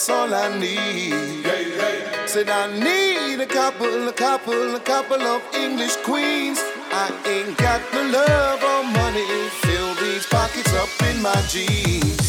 that's all I need. Hey, hey. Said I need a couple, a couple, a couple of English queens. I ain't got the love or money. Fill these pockets up in my jeans.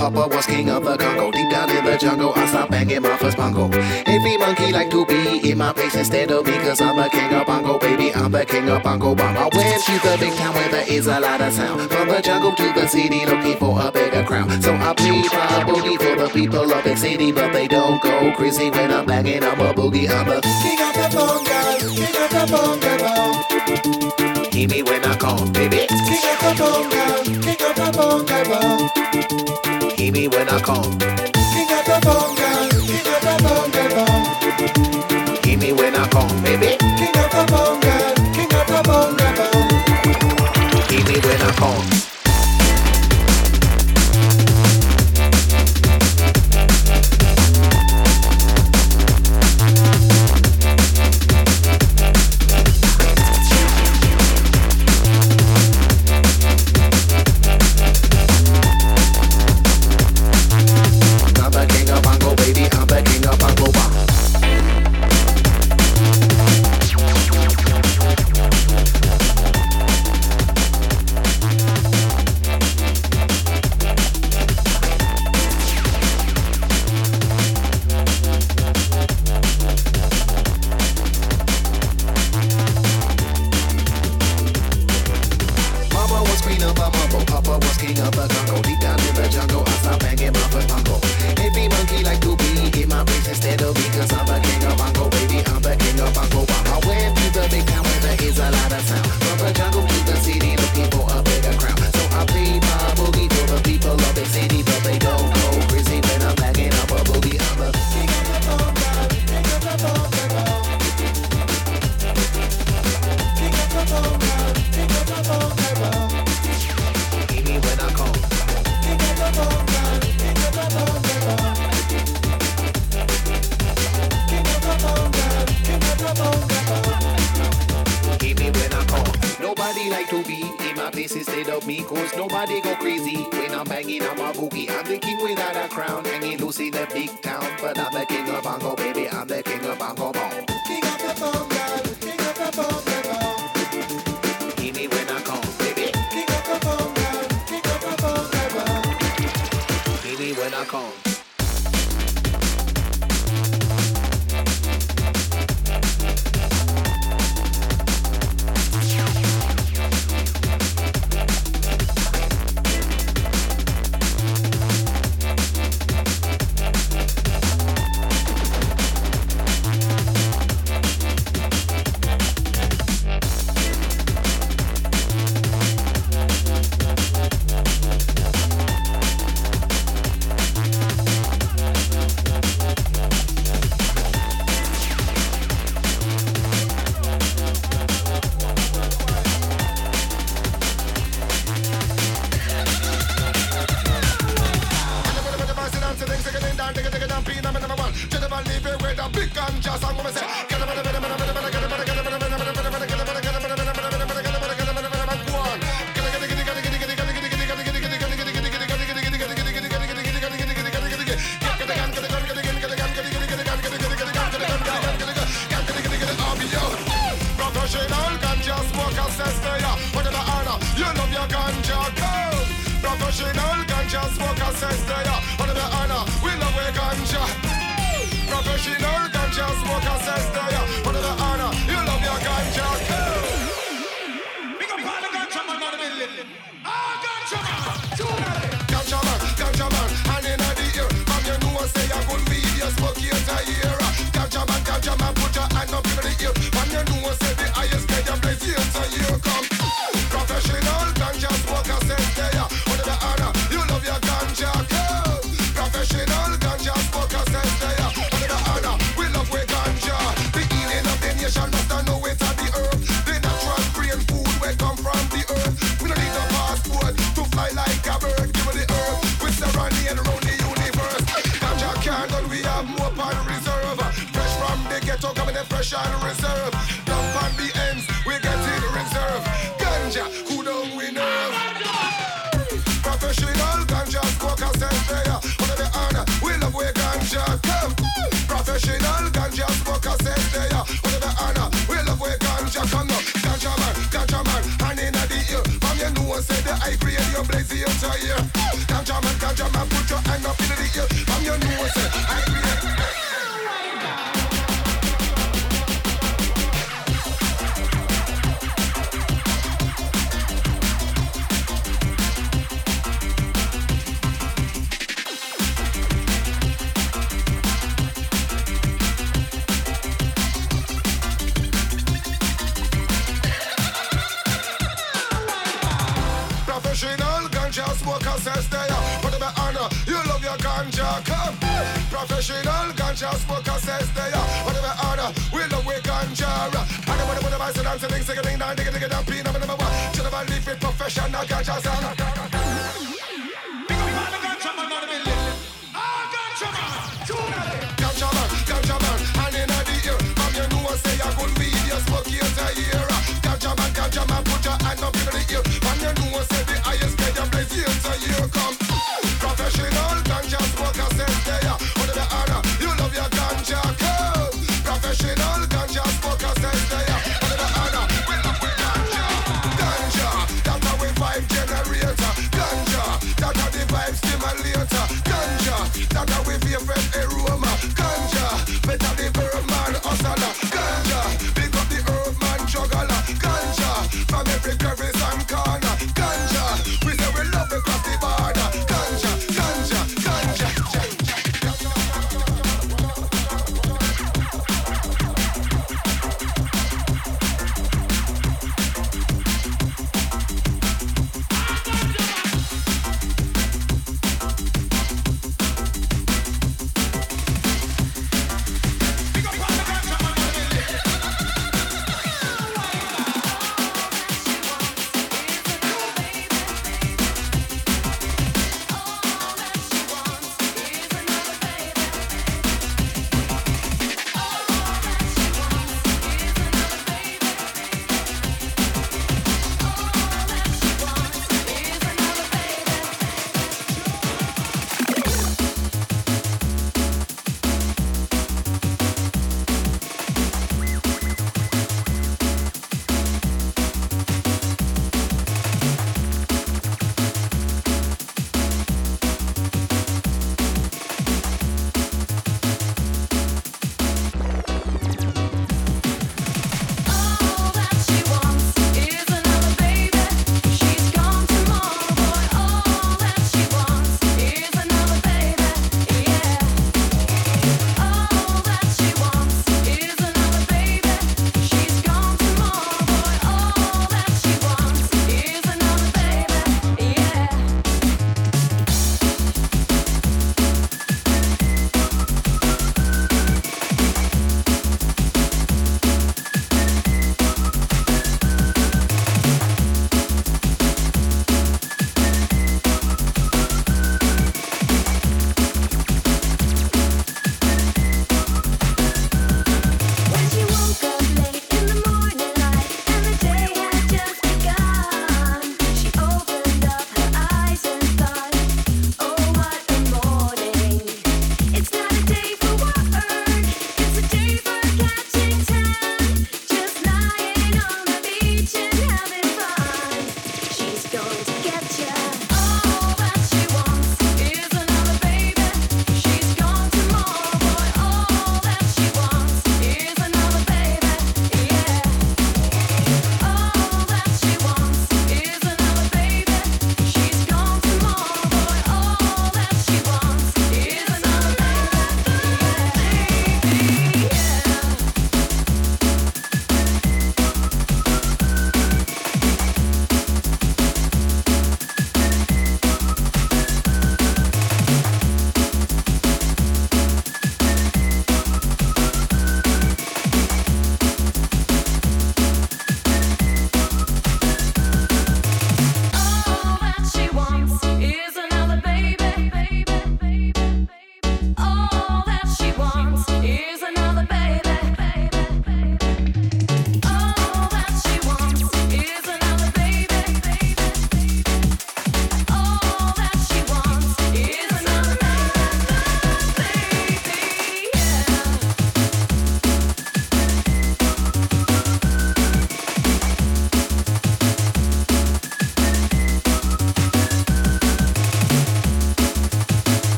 Papa was king of the Congo. Deep down in the jungle, I stopped banging my first bongo. Every monkey like to be in my place instead of me, cause I'm the king of bongo, baby. I'm the king of bongo bongo. Went to the big town where there is a lot of sound. From the jungle to the city, looking for a bigger crown. So I play my boogie for the people of big city, but they don't go crazy when I'm banging. I'm a boogie. I'm the king of the bongo, king of the bongo. Hear me when I come, baby. King of the bongo, king of the bongo. bongo hear me when I come. King of the bonga, king of the bonga bong. Hear me when I come, baby. King of the bonga, king of the bonga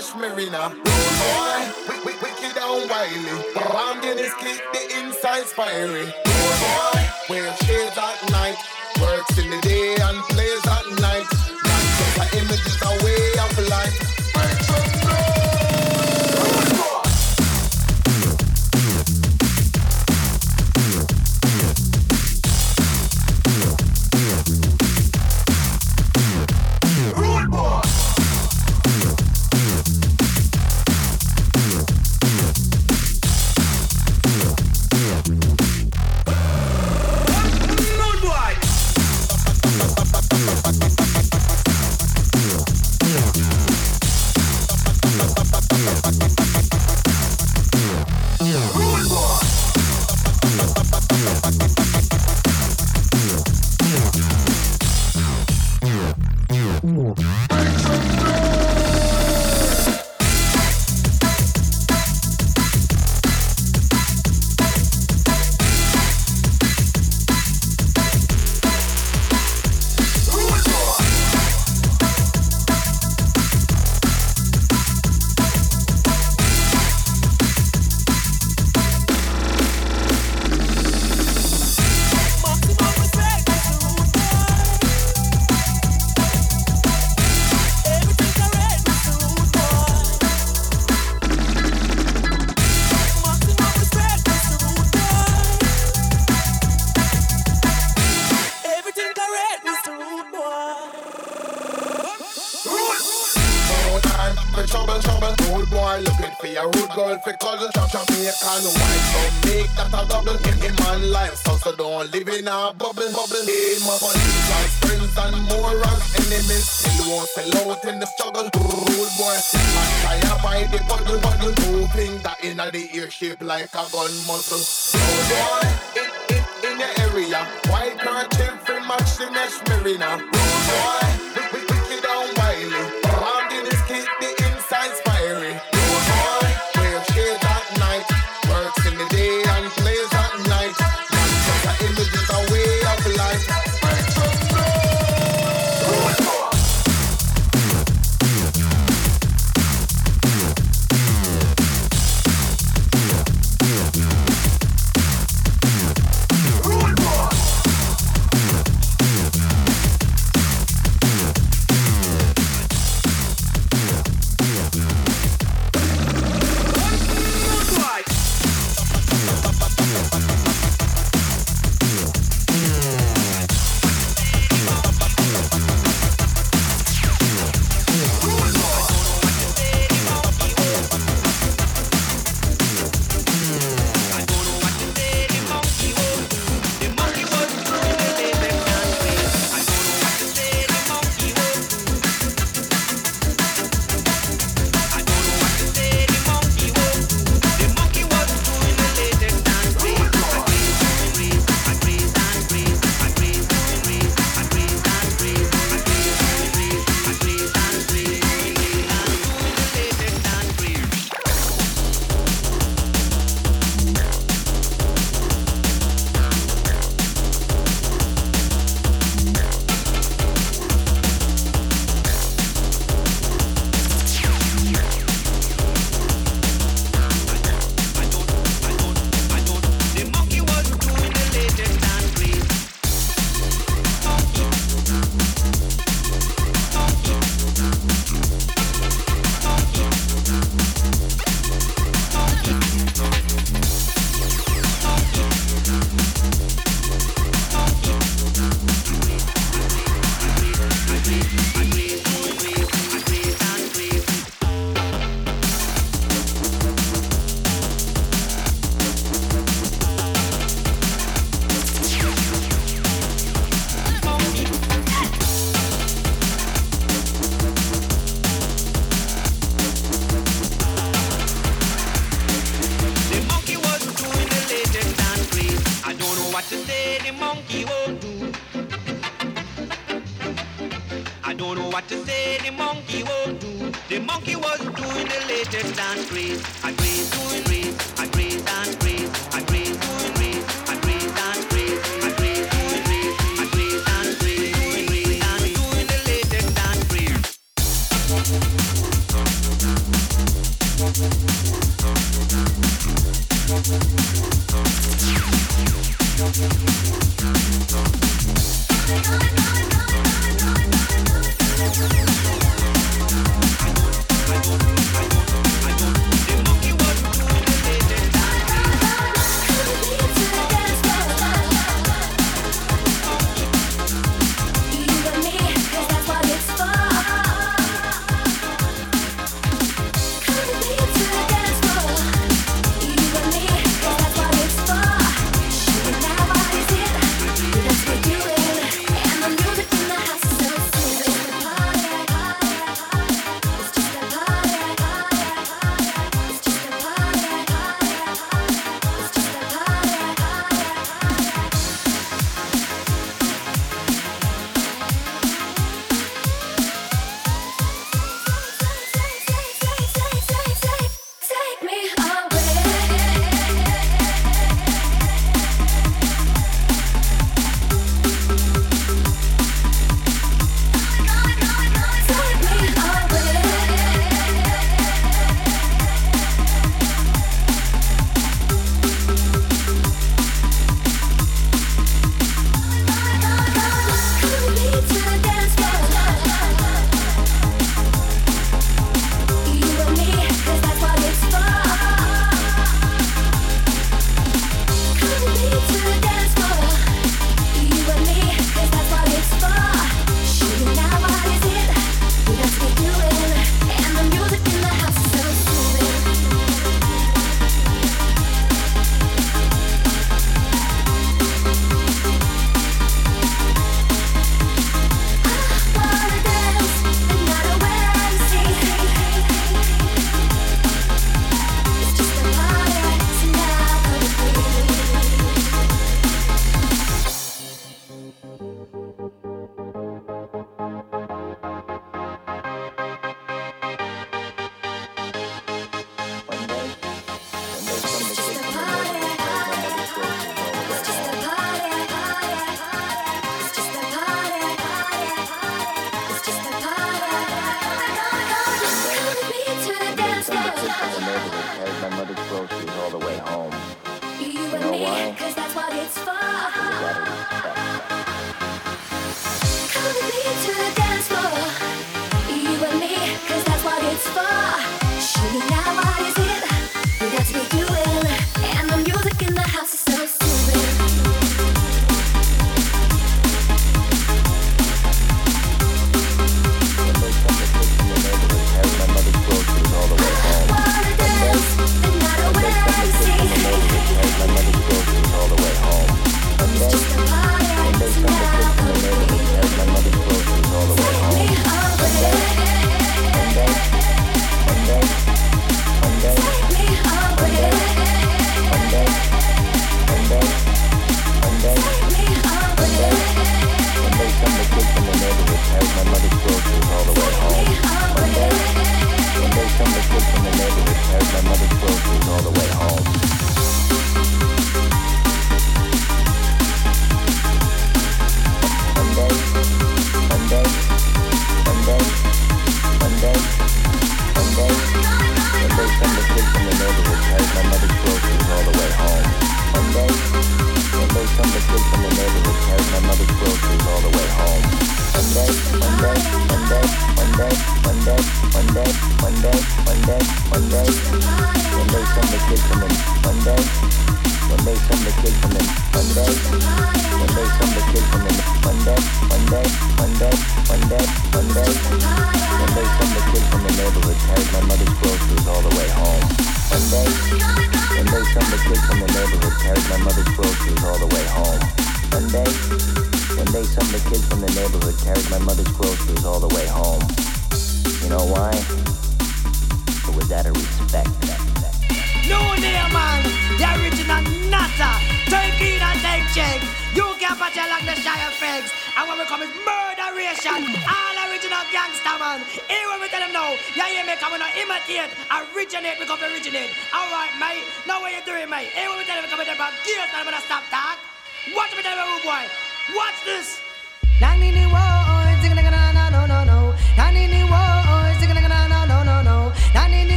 fresh marina. shape like a gun muzzle. Oh boy, in, in, in the area, why can't every match the next marina? Oh boy.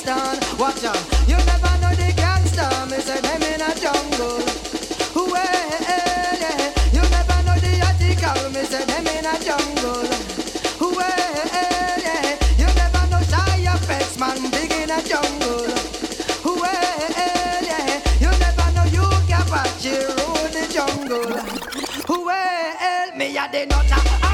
Pakistan. Watch out, you never know the gangster. Me say them in a jungle. Well, yeah. Eh, eh. You never know the article. Me say them in a jungle. Well, yeah. Eh, you never know Shy FX, man. Big in a jungle. Well, yeah. You never know you can watch you rule the jungle. Well, me a the nutter. Ah,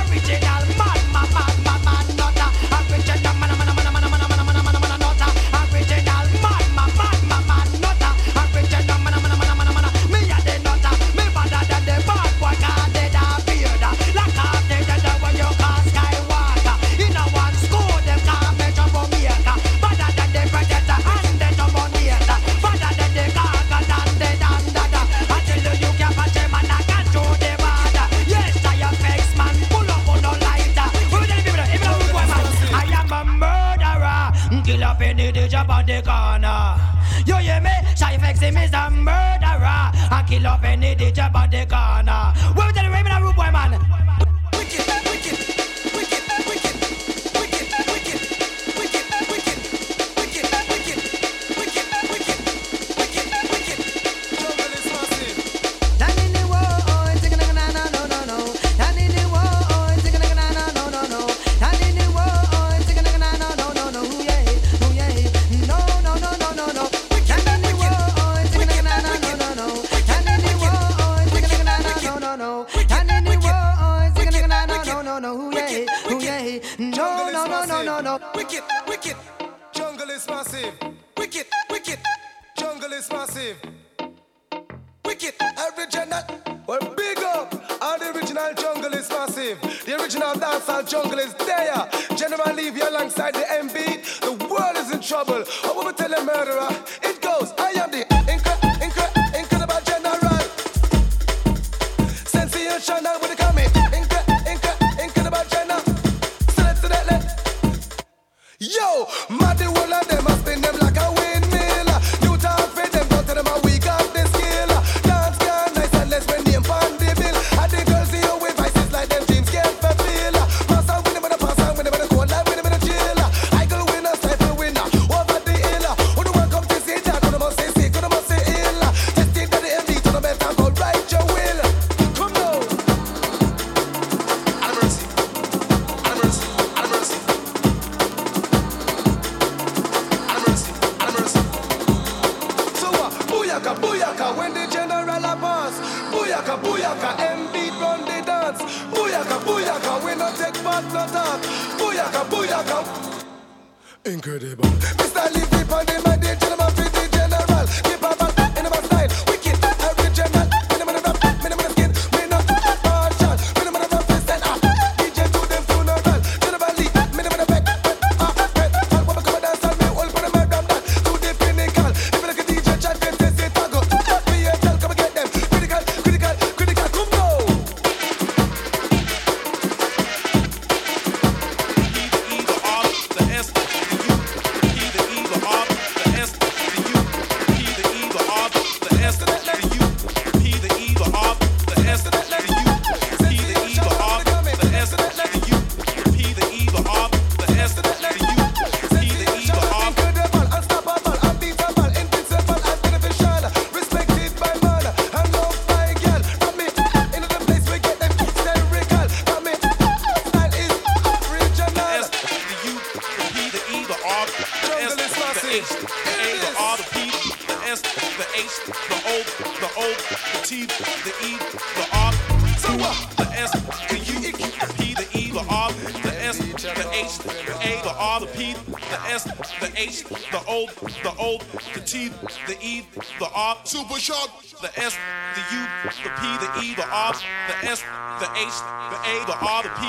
short, the S, the U, the P, the E, the R, the S, the H, the A, the R, the P,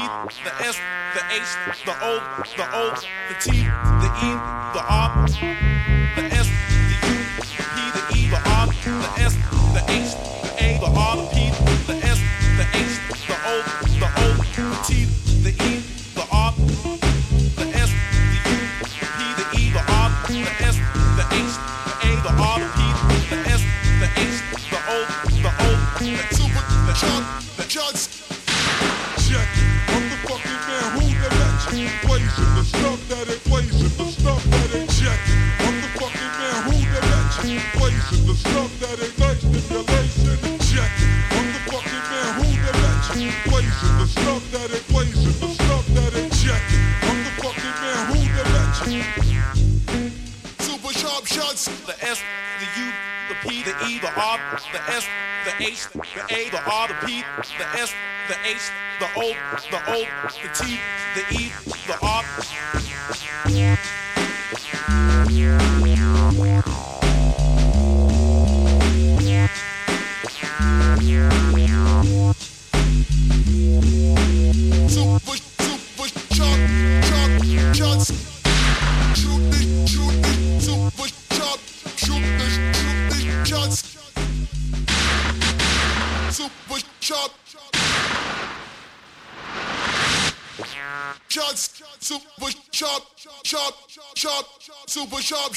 the S, the H, the O, the O, the T, the E, the R. the S, the H, the A, the R, the P, the S, the H, the O, the O, the T, the E,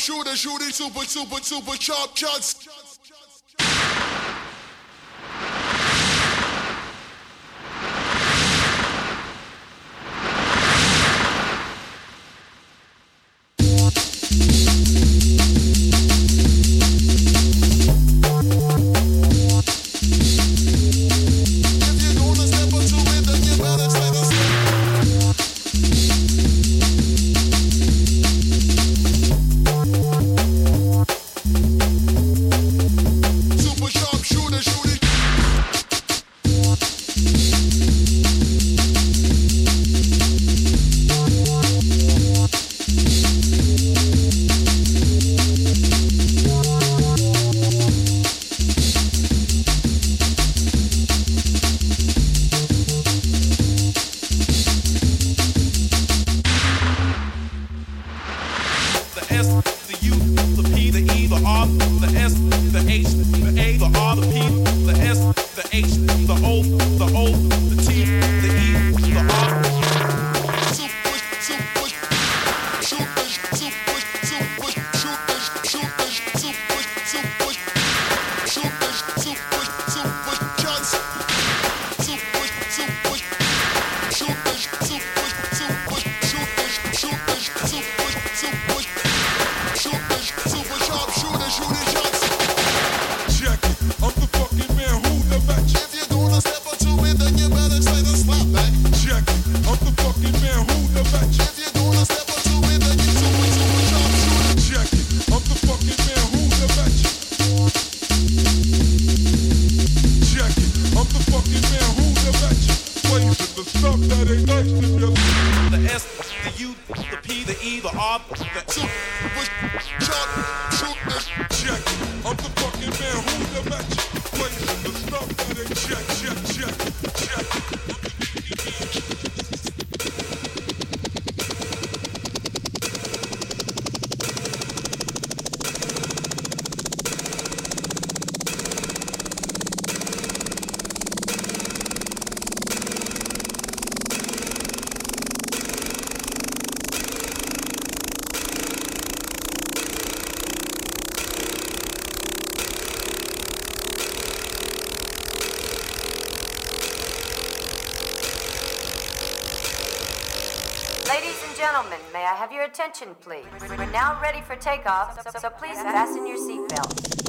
sharpshooter shooting super, super, super sharp shots. your attention, please. We're now ready for takeoff, so, so please fasten your seatbelts.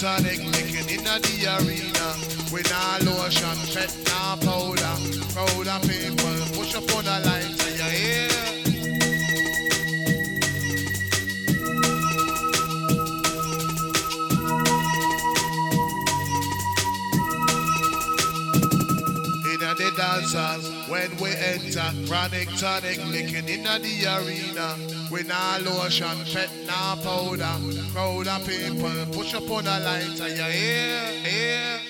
Tonic licking inna the arena. We nah lotion, pet nah powder. Crowd of people push up on the lights and you hear. Inna the dancers when we enter chronic tonic licking inna the arena. We nah lotion, pet nah powder. Crowd of people push up on the lights and you hear, hear,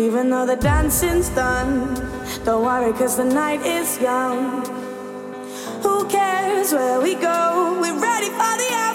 Even though the dancing's done, don't worry, cause the night is young. Who cares where we go? We're ready for the hour.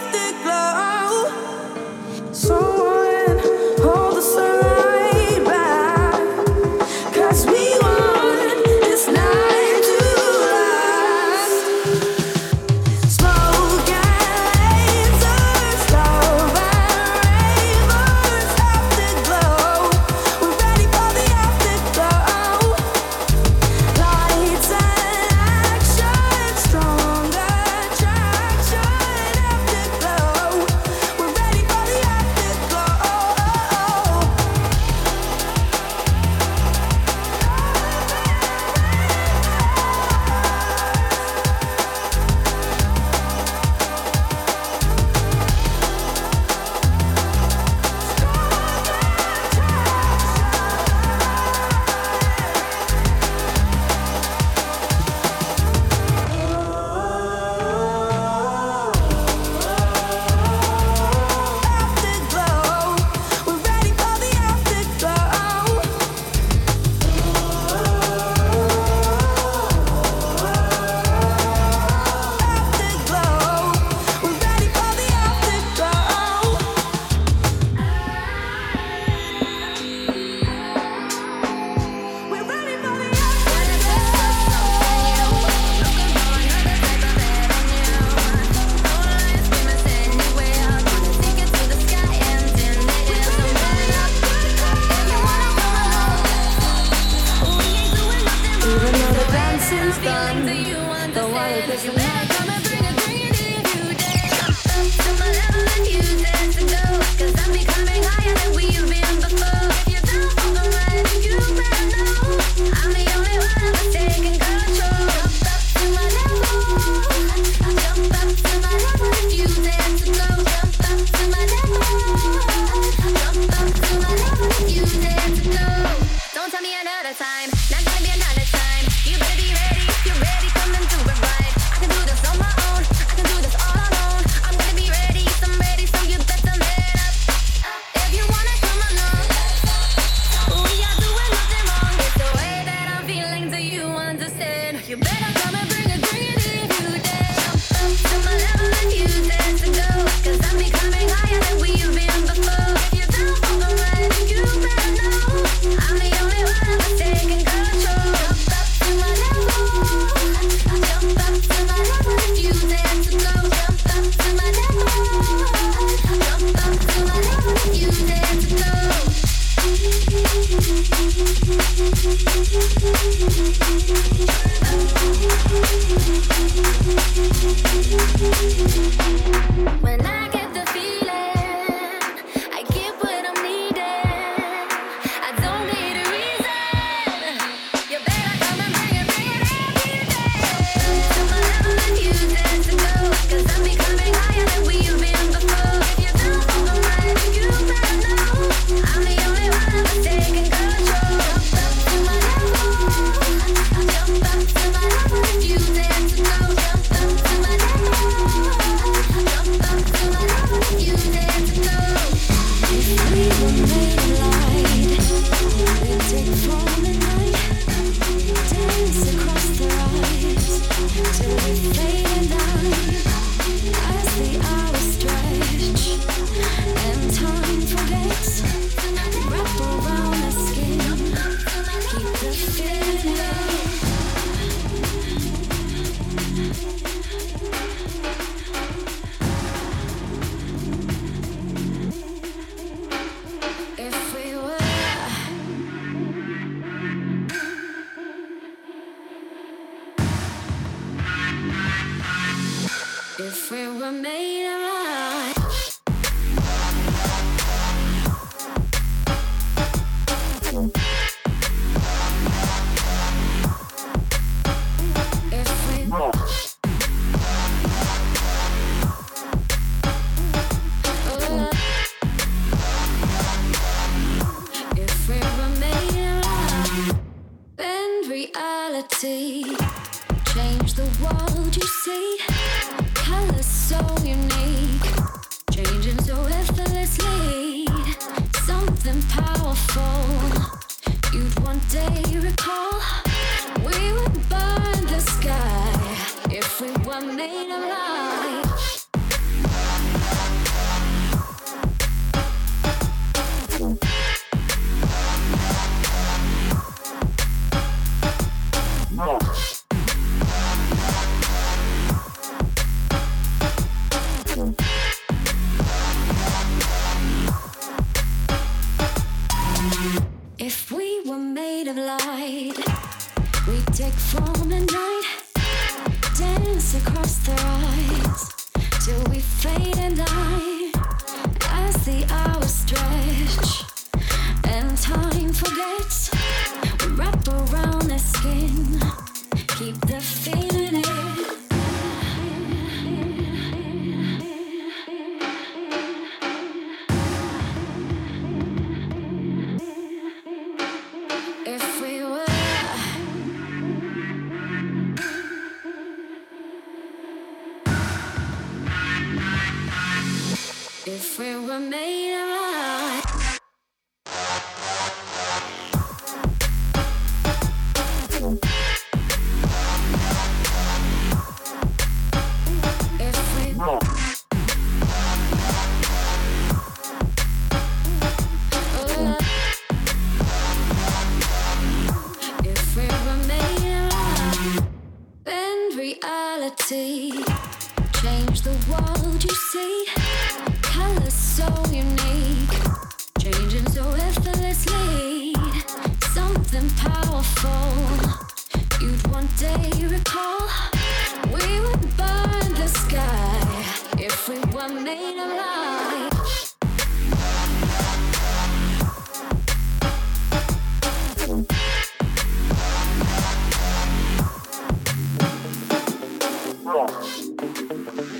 Podcast.